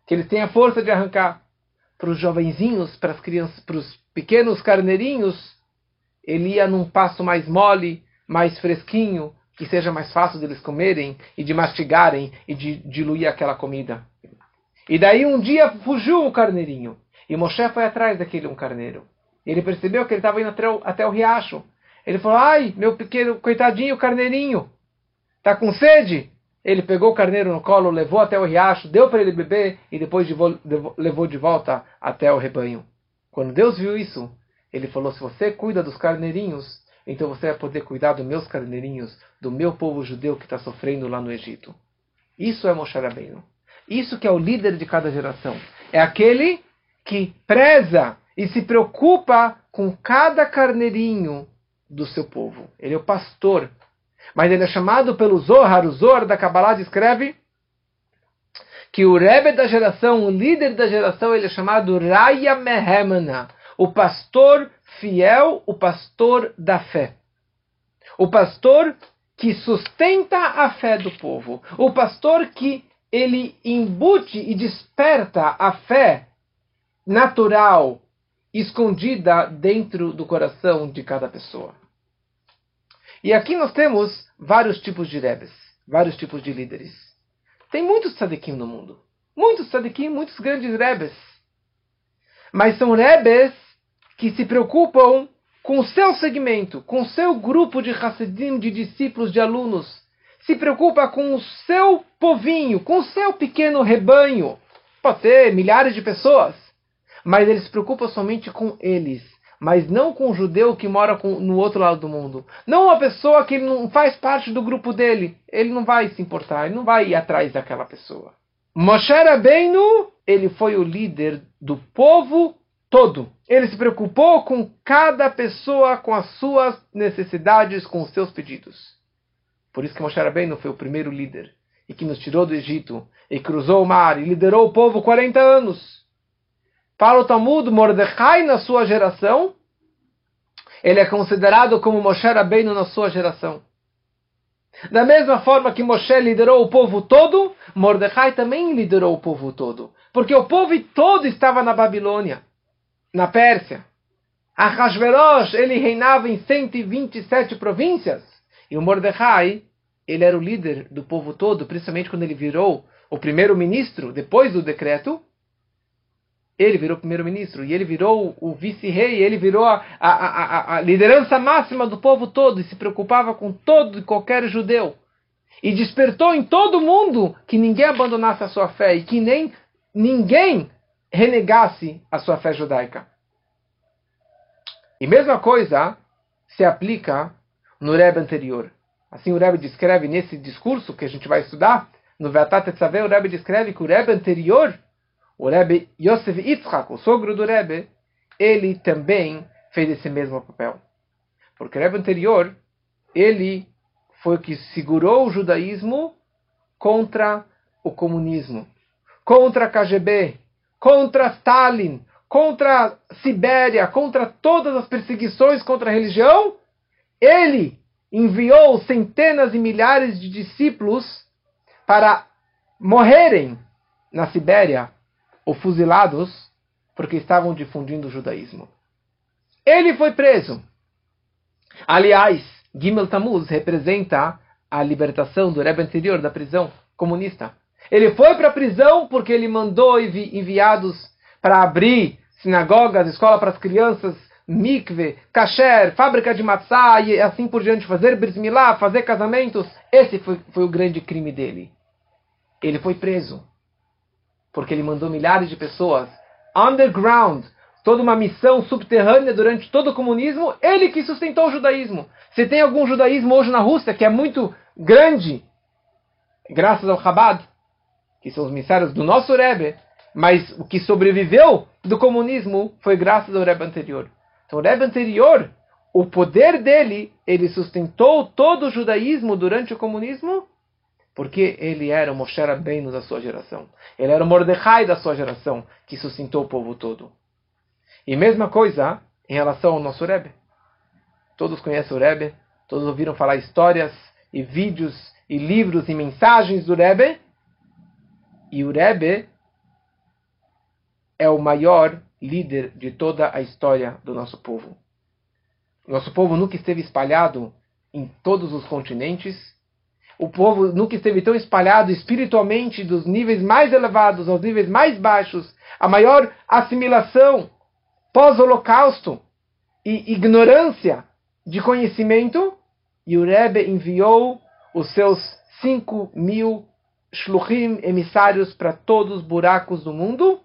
Speaker 1: que eles têm a força de arrancar para os jovenzinhos, para as crianças, para os pequenos carneirinhos, ele ia num passo mais mole, mais fresquinho, que seja mais fácil deles comerem e de mastigarem e de diluir aquela comida. E daí um dia fugiu o carneirinho. E Moshe foi atrás daquele um carneiro. Ele percebeu que ele estava indo até o, até o riacho. Ele falou: Ai, meu pequeno, coitadinho carneirinho, tá com sede? Ele pegou o carneiro no colo, levou até o riacho, deu para ele beber e depois de levou de volta até o rebanho. Quando Deus viu isso, ele falou: Se você cuida dos carneirinhos, então você vai poder cuidar dos meus carneirinhos, do meu povo judeu que está sofrendo lá no Egito. Isso é Moshe Rabbeinu. Isso que é o líder de cada geração. É aquele que preza e se preocupa com cada carneirinho do seu povo. Ele é o pastor mas ele é chamado pelo Zohar, o Zohar da Kabbalah descreve que o Rebbe da geração, o líder da geração, ele é chamado Raya Mehemana, o pastor fiel, o pastor da fé. O pastor que sustenta a fé do povo. O pastor que ele embute e desperta a fé natural, escondida dentro do coração de cada pessoa. E aqui nós temos vários tipos de rebes, vários tipos de líderes. Tem muitos tzadikim no mundo. Muitos tzadikim, muitos grandes rebes. Mas são rebes que se preocupam com o seu segmento, com o seu grupo de Hassidim, de discípulos, de alunos. Se preocupa com o seu povinho, com o seu pequeno rebanho. Pode ser milhares de pessoas. Mas ele se preocupa somente com eles mas não com um judeu que mora com, no outro lado do mundo. Não uma pessoa que não faz parte do grupo dele. Ele não vai se importar, ele não vai ir atrás daquela pessoa. Moshe Rabbeinu, ele foi o líder do povo todo. Ele se preocupou com cada pessoa, com as suas necessidades, com os seus pedidos. Por isso que Moshe Rabbeinu foi o primeiro líder e que nos tirou do Egito e cruzou o mar e liderou o povo 40 anos. Para o Talmud, Mordecai na sua geração, ele é considerado como Moshe Rabbeinu na sua geração. Da mesma forma que Moshe liderou o povo todo, Mordecai também liderou o povo todo. Porque o povo todo estava na Babilônia, na Pérsia. Ahasverosh, ele reinava em 127 províncias. E o Mordecai, ele era o líder do povo todo, principalmente quando ele virou o primeiro-ministro, depois do decreto. Ele virou primeiro-ministro e ele virou o vice-rei, ele virou a, a, a, a, liderança máxima do povo todo e se preocupava com todo e qualquer judeu. E despertou em todo mundo que ninguém abandonasse a sua fé e que nem ninguém renegasse a sua fé judaica. E mesma coisa se aplica no Rebbe anterior. Assim o Rebbe descreve nesse discurso que a gente vai estudar, no Veatat Etzaveh, o Rebbe descreve que o Rebbe anterior, o Rebbe Yosef Yitzhak, o sogro do Rebbe, ele também fez esse mesmo papel. Porque o Rebbe anterior, ele foi o que segurou o judaísmo contra o comunismo, contra a KGB, contra Stalin, contra a Sibéria, contra todas as perseguições contra a religião, ele enviou centenas e milhares de discípulos para morrerem na Sibéria ou fuzilados porque estavam difundindo o judaísmo. Ele foi preso. Aliás, Gimel Tammuz representa a libertação do Rebbe anterior da prisão comunista. Ele foi para a prisão porque ele mandou enviados para abrir sinagogas, escola para as crianças, mikve, kasher, fábrica de matzá e assim por diante, fazer bris milá, fazer casamentos. Esse foi, foi o grande crime dele. Ele foi preso porque ele mandou milhares de pessoas underground, toda uma missão subterrânea durante todo o comunismo, ele que sustentou o judaísmo. Se tem algum judaísmo hoje na Rússia que é muito grande, graças ao Chabad, que são os missários do nosso Rebbe, mas o que sobreviveu do comunismo foi graças ao Rebbe anterior. Então, o Rebbe anterior, o poder dele, ele sustentou todo o judaísmo durante o comunismo, porque ele era o Moshe Rabbeinu da sua geração. Ele era o Mordecai da sua geração, que sustentou o povo todo. E mesma coisa em relação ao nosso Rebbe. Todos conhecem o Rebbe, todos ouviram falar histórias e vídeos e livros e mensagens do Rebbe. E o Rebbe é o maior líder de toda a história do nosso povo. Nosso povo nunca esteve espalhado em todos os continentes. O povo nunca esteve tão espalhado espiritualmente dos níveis mais elevados aos níveis mais baixos. A maior assimilação pós-holocausto e ignorância de conhecimento. E o Rebbe enviou os seus 5 mil shluchim, emissários para todos os buracos do mundo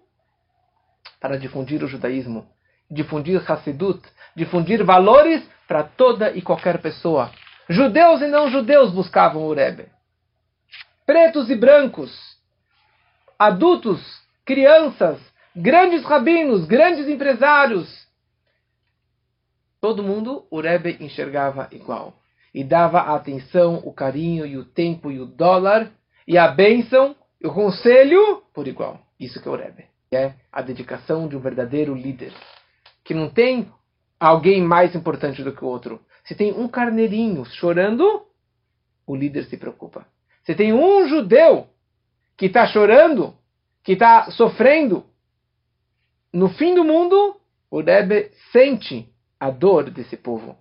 Speaker 1: para difundir o judaísmo, difundir Hassidut, difundir valores para toda e qualquer pessoa. Judeus e não judeus buscavam o Rebbe. Pretos e brancos, adultos, crianças, grandes rabinos, grandes empresários. Todo mundo o Rebbe enxergava igual. E dava a atenção, o carinho e o tempo e o dólar e a bênção e o conselho por igual. Isso que é o Rebbe é a dedicação de um verdadeiro líder. Que não tem alguém mais importante do que o outro. Se tem um carneirinho chorando, o líder se preocupa. Se tem um judeu que está chorando, que está sofrendo, no fim do mundo, o Rebbe sente a dor desse povo.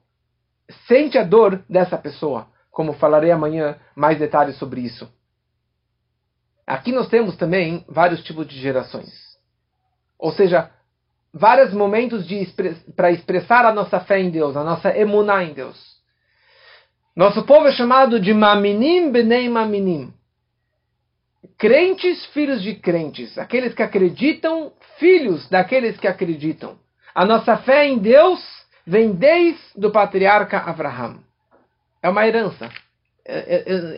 Speaker 1: Sente a dor dessa pessoa. Como falarei amanhã mais detalhes sobre isso. Aqui nós temos também vários tipos de gerações. Ou seja, vários momentos para expressar a nossa fé em Deus, a nossa emuná em Deus. Nosso povo é chamado de Maminim Benei Maminim. Crentes, filhos de crentes. Aqueles que acreditam, filhos daqueles que acreditam. A nossa fé em Deus vem desde o patriarca Abraham. É uma herança.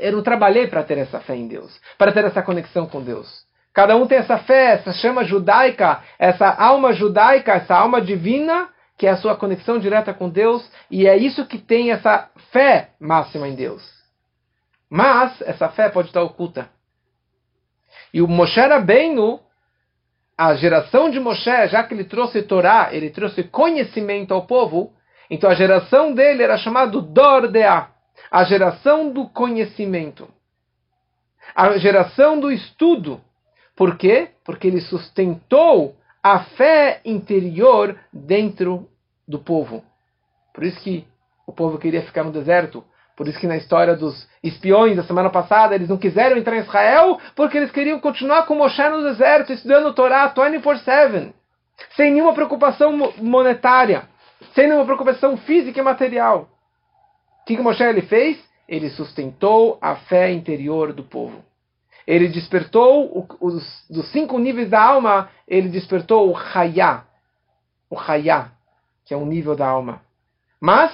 Speaker 1: Eu não trabalhei para ter essa fé em Deus, para ter essa conexão com Deus. Cada um tem essa fé, essa chama judaica, essa alma judaica, essa alma divina, que é a sua conexão direta com Deus, e é isso que tem essa fé máxima em Deus. Mas essa fé pode estar oculta. E o Moshe Rabbeinu, a geração de Moshe, já que ele trouxe Torá, ele trouxe conhecimento ao povo, então a geração dele era chamada Dordea, a geração do conhecimento, a geração do estudo. Por quê? Porque ele sustentou a fé interior dentro do povo. Por isso que o povo queria ficar no deserto. Por isso que na história dos espiões da semana passada, eles não quiseram entrar em Israel, porque eles queriam continuar com Moshe no deserto, estudando o Torá 24-7, sem nenhuma preocupação monetária, sem nenhuma preocupação física e material. O que, que Moshe ele fez? Ele sustentou a fé interior do povo. Ele despertou os, dos cinco níveis da alma, ele despertou o Hayá, o Hayá, que é um nível da alma. Mas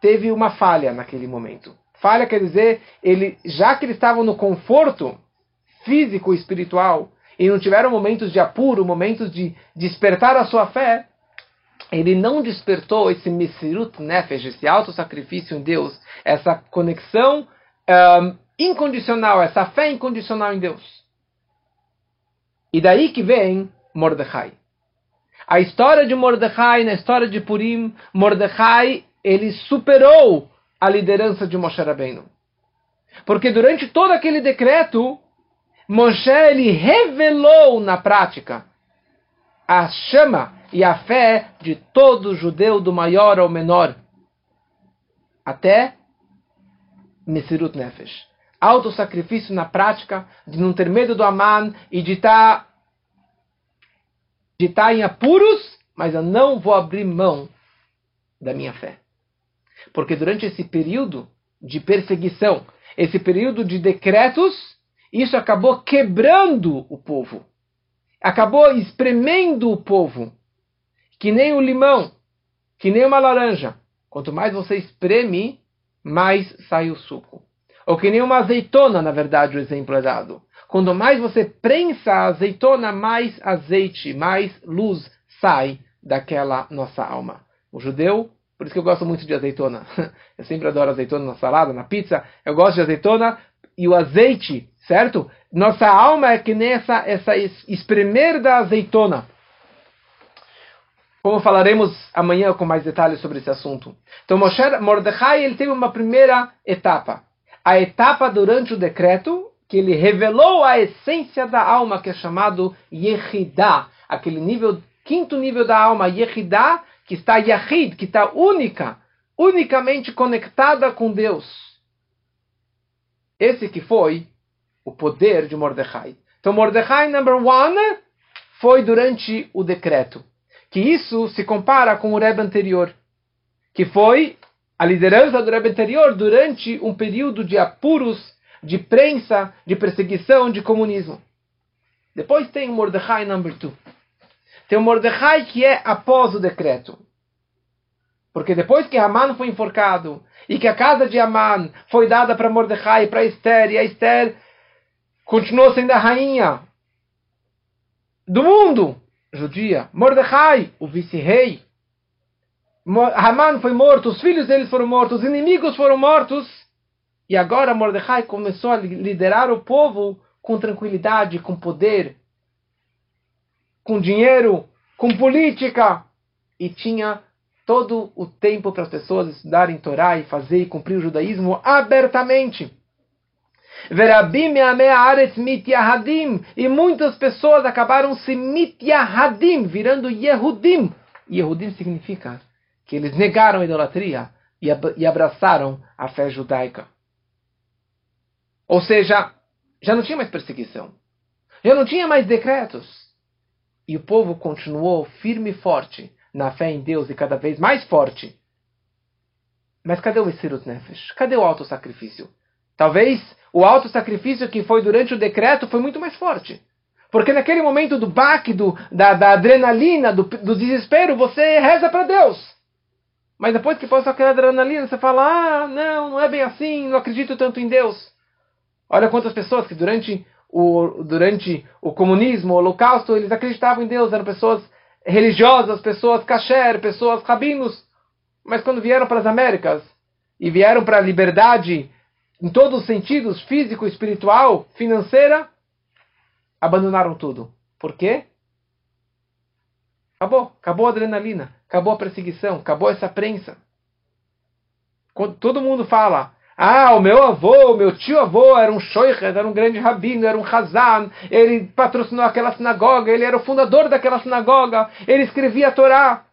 Speaker 1: teve uma falha naquele momento. Falha quer dizer, ele, já que eles estavam no conforto físico e espiritual, e não tiveram momentos de apuro, momentos de despertar a sua fé, ele não despertou esse Mesirut Nefesh, esse auto-sacrifício em Deus, essa conexão um, incondicional, essa fé incondicional em Deus. E daí que vem Mordecai. A história de Mordecai, na história de Purim, Mordecai ele superou a liderança de Moshe Rabbeinu. Porque durante todo aquele decreto, Moshe ele revelou na prática a chama e a fé de todo judeu, do maior ao menor, até Mesirut Nefesh. Autossacrifício na prática, de não ter medo do Aman e de estar tá, de tá em apuros, mas eu não vou abrir mão da minha fé. Porque durante esse período de perseguição, esse período de decretos, isso acabou quebrando o povo. Acabou espremendo o povo. Que nem o limão, que nem uma laranja. Quanto mais você espreme, mais sai o suco. Ou que nem uma azeitona, na verdade, o exemplo é dado. Quanto mais você prensa a azeitona, mais azeite, mais luz sai daquela nossa alma. O judeu por isso que eu gosto muito de azeitona. Eu sempre adoro azeitona na salada, na pizza. Eu gosto de azeitona e o azeite, certo? Nossa alma é que nem essa, essa espremer da azeitona. Como falaremos amanhã com mais detalhes sobre esse assunto. Então, Moshe, Mordecai ele teve uma primeira etapa. A etapa durante o decreto, que ele revelou a essência da alma, que é chamado Yehidah. Aquele nível, quinto nível da alma, Yehidah, que está Yahid, que está única, unicamente conectada com Deus. Esse que foi o poder de Mordecai. Então, Mordecai, number one, foi durante o decreto. Que isso se compara com o Rebbe anterior, que foi a liderança do Rebbe anterior durante um período de apuros, de prensa, de perseguição, de comunismo. Depois tem o Mordecai number two. Tem o Mordecai que é após o decreto. Porque depois que Haman foi enforcado e que a casa de Haman foi dada para Mordecai e para Esther, e a Esther continuou sendo a rainha do mundo judia, Mordecai, o vice-rei, Haman foi morto, os filhos deles foram mortos, os inimigos foram mortos, e agora Mordecai começou a liderar o povo com tranquilidade, com poder, com dinheiro, com política. E tinha todo o tempo para as pessoas estudarem Torá e fazer e cumprir o judaísmo abertamente. E muitas pessoas acabaram se mityahadim, virando Yehudim. Yehudim significa que eles negaram a idolatria e abraçaram a fé judaica. Ou seja, já não tinha mais perseguição. Já não tinha mais decretos. E o povo continuou firme e forte na fé em Deus e cada vez mais forte. Mas cadê o Messirut Nefesh? Cadê o auto-sacrifício? Talvez o auto-sacrifício que foi durante o decreto foi muito mais forte. Porque naquele momento do baque, do, da, da adrenalina, do, do desespero, você reza para Deus. Mas depois que passa aquela adrenalina, você fala: ah, não, não é bem assim, não acredito tanto em Deus. Olha quantas pessoas que durante o, durante o comunismo, o holocausto, eles acreditavam em Deus, eram pessoas religiosas, pessoas kasher, pessoas rabinos. Mas quando vieram para as Américas e vieram para a liberdade em todos os sentidos, físico, espiritual, financeira, abandonaram tudo. Por quê? Acabou, acabou a adrenalina, acabou a perseguição, acabou essa prensa. Quando todo mundo fala, Ah, o meu avô, o meu tio avô era um shoichet, era um grande rabino, era um hazan, ele patrocinou aquela sinagoga, ele era o fundador daquela sinagoga, ele escrevia a Torá.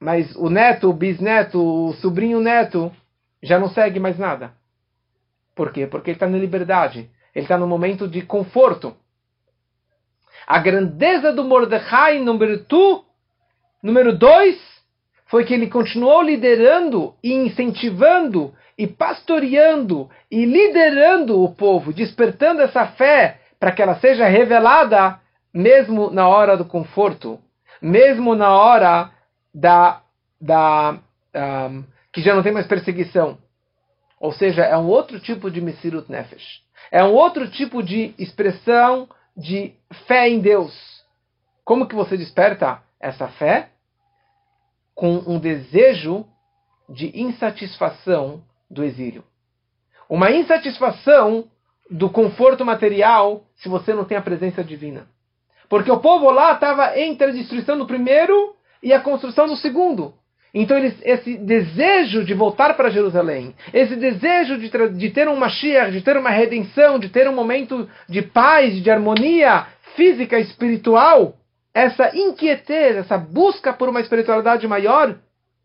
Speaker 1: Mas o neto, o bisneto, o sobrinho neto, já não segue mais nada. Por quê? Porque ele está na liberdade. Ele está no momento de conforto. A grandeza do Mordecai, número 2, número dois, foi que ele continuou liderando e incentivando e pastoreando e liderando o povo, despertando essa fé para que ela seja revelada mesmo na hora do conforto, mesmo na hora da, da um, que já não tem mais perseguição. Ou seja, é um outro tipo de Messirut Nefesh. É um outro tipo de expressão de fé em Deus. Como que você desperta essa fé? com um desejo de insatisfação do exílio. Uma insatisfação do conforto material se você não tem a presença divina. Porque o povo lá estava entre a destruição do primeiro e a construção do segundo. Então, eles, esse desejo de voltar para Jerusalém, esse desejo de, de ter um Mashiach, de ter uma redenção, de ter um momento de paz, de harmonia física e espiritual, essa inquietez, essa busca por uma espiritualidade maior,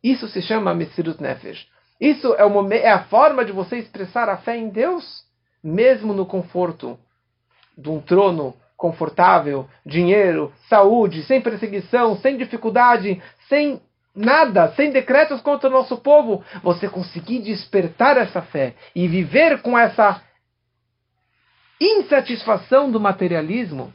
Speaker 1: isso se chama Messirut Nefesh. Isso é, o, é a forma de você expressar a fé em Deus, mesmo no conforto de um trono confortável, dinheiro, saúde, sem perseguição, sem dificuldade, sem nada, sem decretos contra o nosso povo, você conseguir despertar essa fé e viver com essa insatisfação do materialismo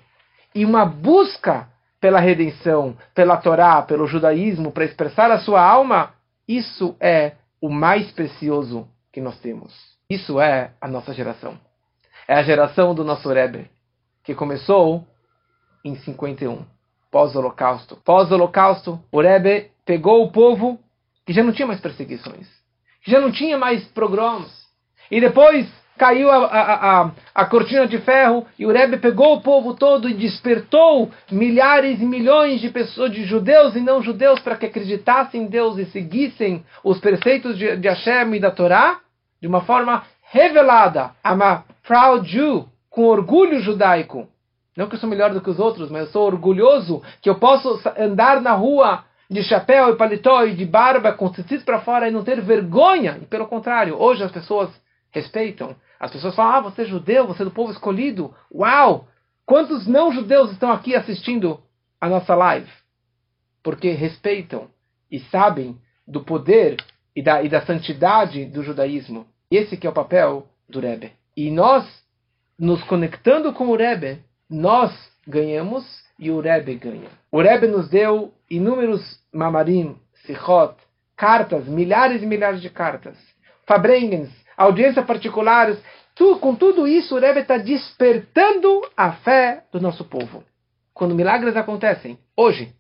Speaker 1: e uma busca pela redenção, pela Torá, pelo judaísmo, para expressar a sua alma, isso é o mais precioso que nós temos. Isso é a nossa geração. É a geração do nosso Rebbe, que começou em 51, pós-holocausto. Pós-holocausto, o Rebbe pegou o povo que já não tinha mais perseguições, que já não tinha mais pogroms. E depois caiu a, a, a, a, cortina de ferro e o Rebbe pegou o povo todo e despertou milhares e milhões de pessoas, de judeus e não judeus, para que acreditassem em Deus e seguissem os preceitos de, de Hashem e da Torá de uma forma revelada. I'm a proud Jew, com orgulho judaico. Não que eu sou melhor do que os outros, mas eu sou orgulhoso que eu posso andar na rua de chapéu e paletó e de barba com tecidos para fora e não ter vergonha. E pelo contrário, hoje as pessoas respeitam as pessoas falam, ah, você é judeu, você é do povo escolhido. Uau! Quantos não judeus estão aqui assistindo a nossa live? Porque respeitam e sabem do poder e da, e da santidade do judaísmo. Esse que é o papel do Rebbe. E nós, nos conectando com o Rebbe, nós ganhamos e o Rebbe ganha. O Rebbe nos deu inúmeros mamarim, sichot, cartas, milhares e milhares de cartas. Fabrengens, audiência particulares. Tu, com tudo isso, o Rebbe está despertando a fé do nosso povo. Quando milagres acontecem, hoje,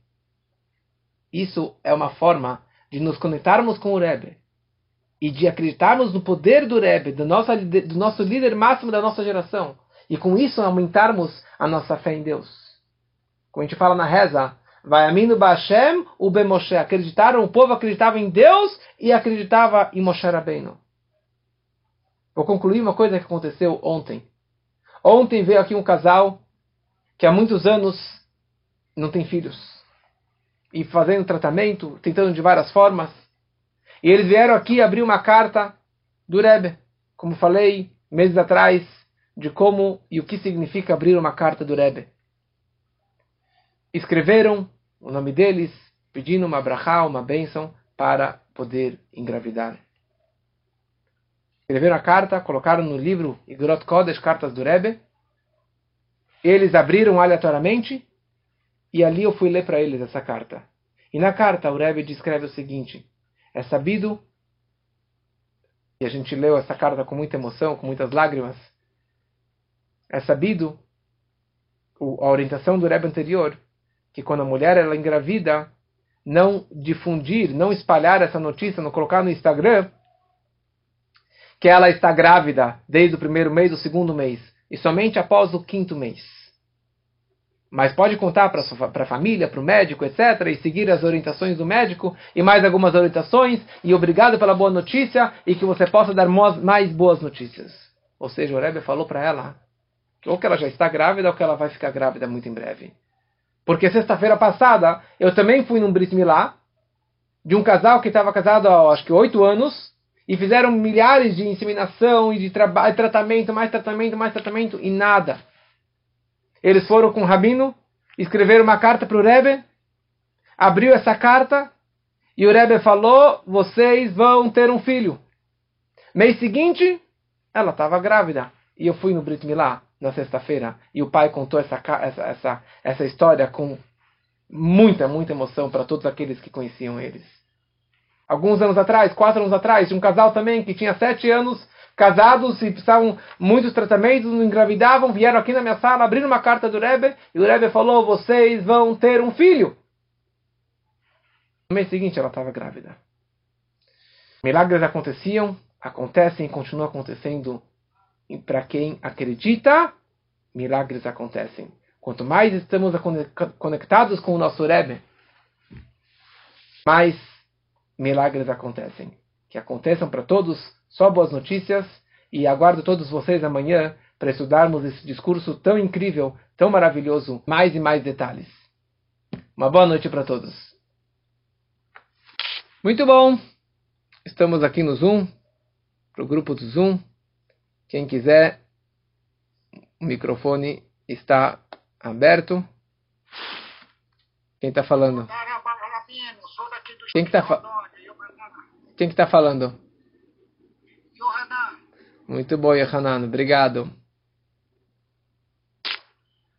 Speaker 1: isso é uma forma de nos conectarmos com o Rebbe e de acreditarmos no poder do Rebbe, do nosso, do nosso líder máximo da nossa geração, e com isso aumentarmos a nossa fé em Deus. Como a gente fala na reza, vai amino Bashem, o Moshe. Acreditaram, o povo acreditava em Deus e acreditava em Moshe Rabbeinu. Vou concluir uma coisa que aconteceu ontem. Ontem veio aqui um casal que há muitos anos não tem filhos. E fazendo tratamento, tentando de várias formas. E eles vieram aqui abrir uma carta do Rebbe, como falei meses atrás, de como e o que significa abrir uma carta do Rebbe. Escreveram o nome deles, pedindo uma brachá, uma bênção, para poder engravidar escreveram a carta, colocaram no livro Igrot Kodesh, Cartas do Rebbe. Eles abriram aleatoriamente e ali eu fui ler para eles essa carta. E na carta o Rebbe descreve o seguinte: é sabido, e a gente leu essa carta com muita emoção, com muitas lágrimas, é sabido, a orientação do Rebbe anterior, que quando a mulher ela engravida, não difundir, não espalhar essa notícia, não colocar no Instagram, que ela está grávida desde o primeiro mês, do segundo mês, e somente após o quinto mês. mas pode contar para a família, para o médico, etc., e seguir as orientações do médico e mais algumas orientações. E obrigado pela boa notícia e que você possa dar mais boas notícias. Ou seja, o Rebbe falou para ela ou que ela já está grávida ou que ela vai ficar grávida muito em breve. Porque sexta-feira passada eu também fui num Brit Milá de um casal que estava casado há acho que oito anos e fizeram milhares de inseminação e de tratamento, mais tratamento, mais tratamento e nada. Eles foram com o rabino, escreveram uma carta para o Rebbe, abriu essa carta e o Rebbe falou: vocês vão ter um filho. Mês seguinte, ela estava grávida e eu fui no Brit Milá na sexta-feira e o pai contou essa, essa, essa, essa história com muita, muita emoção para todos aqueles que conheciam eles. Alguns anos atrás, quatro anos atrás, de um casal também que tinha sete anos, casados e precisavam muitos tratamentos, não engravidavam, vieram aqui na minha sala, abriram uma carta do Rebbe e o Rebbe falou: vocês vão ter um filho. No mês seguinte ela estava grávida. Milagres aconteciam, acontecem e continuam acontecendo e para quem acredita, milagres acontecem. Quanto mais estamos conectados com o nosso Rebbe, mais milagres acontecem. Que aconteçam para todos, só boas notícias. E aguardo todos vocês amanhã para estudarmos esse discurso tão incrível, tão maravilhoso, mais e mais detalhes. Uma boa noite para todos. Muito bom. Estamos aqui no Zoom, para o grupo do Zoom. Quem quiser, o microfone está aberto. Quem está falando? Quem está fa Quem que tá falando? Muito bom, Yohanan. Obrigado.